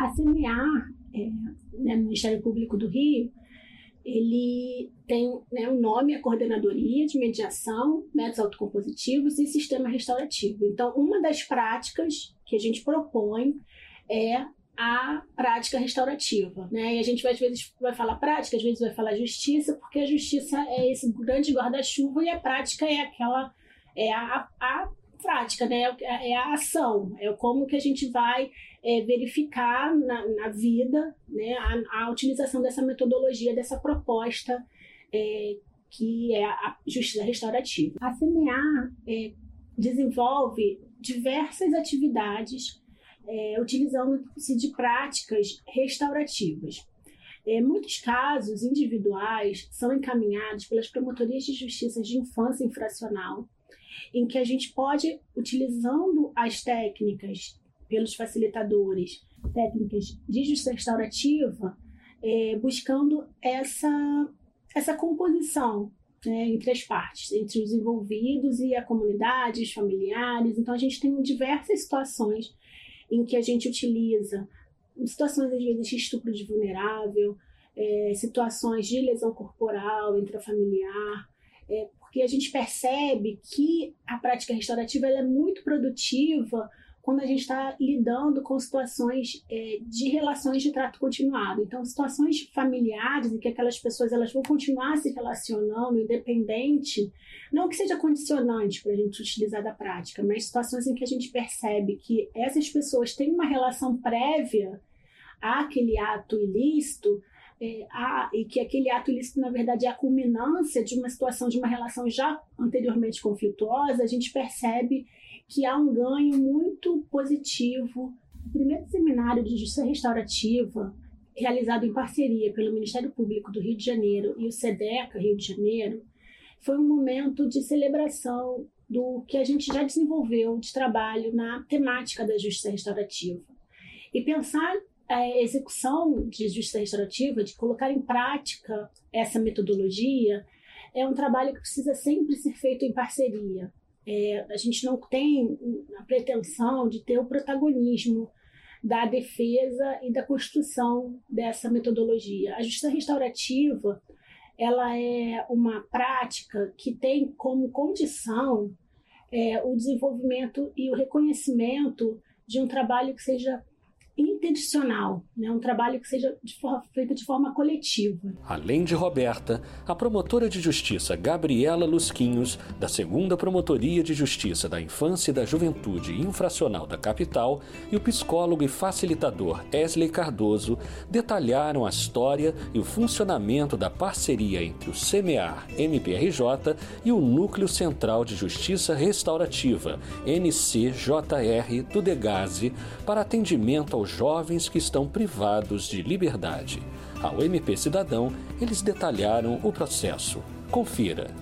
A CMA, é, né, Ministério Público do Rio, ele tem né, o nome, a Coordenadoria de Mediação, Métodos Autocompositivos e Sistema Restaurativo. Então, uma das práticas que a gente propõe é a prática restaurativa, né? E a gente às vezes vai falar prática, às vezes vai falar justiça, porque a justiça é esse grande guarda-chuva e a prática é aquela é a, a prática, né? É, é a ação, é como que a gente vai é, verificar na, na, vida né, a, a, utilização dessa metodologia, dessa proposta é, que é a justiça restaurativa. A CMA é, desenvolve diversas atividades é, utilizando-se de práticas restaurativas. É, muitos casos individuais são encaminhados pelas promotorias de justiça de infância infracional, em que a gente pode, utilizando as técnicas pelos facilitadores, técnicas de justiça restaurativa, é, buscando essa, essa composição né, entre as partes, entre os envolvidos e a comunidade, os familiares. Então, a gente tem diversas situações em que a gente utiliza situações, às vezes, de estupro de vulnerável, é, situações de lesão corporal intrafamiliar, é, porque a gente percebe que a prática restaurativa é muito produtiva quando a gente está lidando com situações é, de relações de trato continuado. Então, situações familiares em que aquelas pessoas elas vão continuar se relacionando, independente, não que seja condicionante para a gente utilizar da prática, mas situações em que a gente percebe que essas pessoas têm uma relação prévia àquele ato ilícito, é, a, e que aquele ato ilícito, na verdade, é a culminância de uma situação, de uma relação já anteriormente conflituosa, a gente percebe que há um ganho muito positivo. O primeiro seminário de justiça restaurativa, realizado em parceria pelo Ministério Público do Rio de Janeiro e o SEDECA Rio de Janeiro, foi um momento de celebração do que a gente já desenvolveu de trabalho na temática da justiça restaurativa. E pensar a execução de justiça restaurativa, de colocar em prática essa metodologia, é um trabalho que precisa sempre ser feito em parceria. É, a gente não tem a pretensão de ter o protagonismo da defesa e da construção dessa metodologia. A justiça restaurativa ela é uma prática que tem como condição é, o desenvolvimento e o reconhecimento de um trabalho que seja intencional, né? um trabalho que seja de forma, feito de forma coletiva. Além de Roberta, a promotora de justiça Gabriela Lusquinhos, da segunda Promotoria de Justiça da Infância e da Juventude Infracional da capital, e o psicólogo e facilitador Esley Cardoso detalharam a história e o funcionamento da parceria entre o CMEAR MPRJ e o Núcleo Central de Justiça Restaurativa, NCJR do Degase, para atendimento aos jovens que estão privados de liberdade. Ao MP Cidadão, eles detalharam o processo. Confira.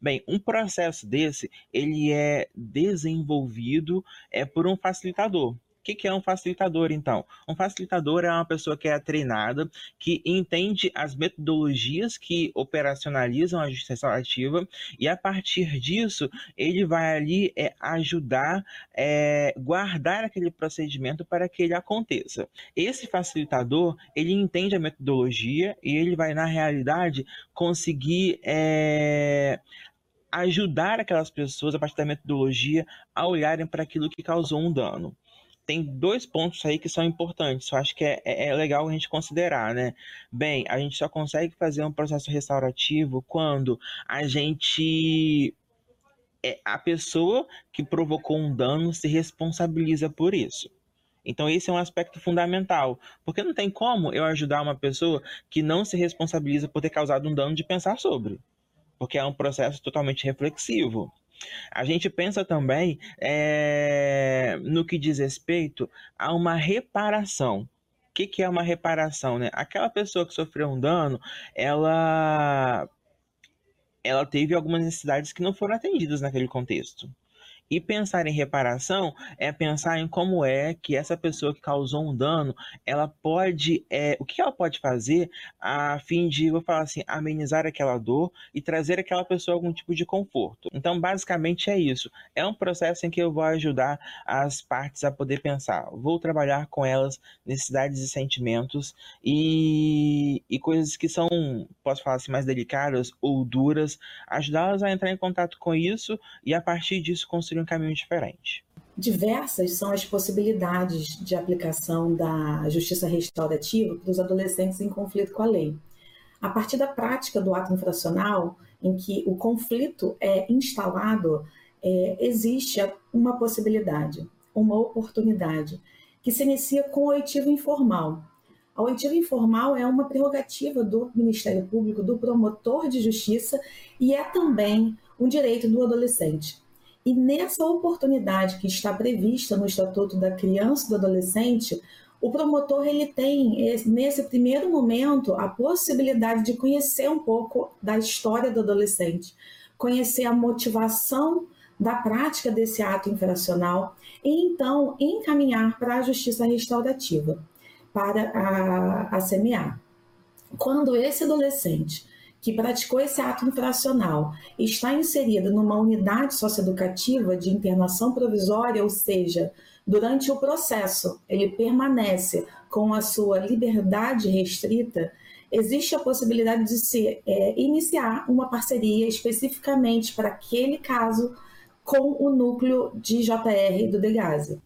Bem, um processo desse, ele é desenvolvido é por um facilitador. O que, que, é um facilitador, então? Um facilitador é uma pessoa que é treinada, que entende as metodologias que operacionalizam a justiça ativa e a partir disso ele vai ali é, ajudar, é, guardar aquele procedimento para que ele aconteça. Esse facilitador ele entende a metodologia e ele vai na realidade conseguir é, ajudar aquelas pessoas a partir da metodologia a olharem para aquilo que causou um dano tem dois pontos aí que são importantes. Eu acho que é, é, é, legal a gente considerar, né? Bem, a gente só consegue fazer um processo restaurativo quando a gente. É, a pessoa que provocou um dano se responsabiliza por isso. Então, esse é um aspecto fundamental. Porque não tem como eu ajudar uma pessoa que não se responsabiliza por ter causado um dano de pensar sobre. Porque é um processo totalmente reflexivo. A gente pensa também é, no que diz respeito a uma reparação. O que, que é uma reparação? Né? Aquela pessoa que sofreu um dano, ela, ela teve algumas necessidades que não foram atendidas naquele contexto. E pensar em reparação é pensar em como é que essa pessoa que causou um dano, ela pode, é, o que ela pode fazer a fim de, vou falar assim, amenizar aquela dor e trazer aquela pessoa algum tipo de conforto. Então, basicamente é isso. É um processo em que eu vou ajudar as partes a poder pensar. Vou trabalhar com elas necessidades e sentimentos e, coisas que são, posso falar assim, mais delicadas ou duras, ajudá-las a entrar em contato com isso e a partir disso construir um caminho diferente. Diversas são as possibilidades de aplicação da justiça restaurativa para os adolescentes em conflito com a lei. A partir da prática do ato infracional, em que o conflito é instalado, é, existe uma possibilidade, uma oportunidade, que se inicia com o oitivo informal. A oitiva informal é uma prerrogativa do Ministério Público, do promotor de justiça, e é também um direito do adolescente. E nessa oportunidade que está prevista no Estatuto da Criança e do Adolescente, o promotor ele tem nesse primeiro momento a possibilidade de conhecer um pouco da história do adolescente, conhecer a motivação da prática desse ato infracional e então encaminhar para a justiça restaurativa, para a, a CMA. Quando esse adolescente que praticou esse ato infracional está inserido numa unidade socioeducativa de internação provisória, ou seja, durante o processo ele permanece com a sua liberdade restrita, existe a possibilidade de se é, iniciar uma parceria especificamente para aquele caso com o núcleo de JR do Degase.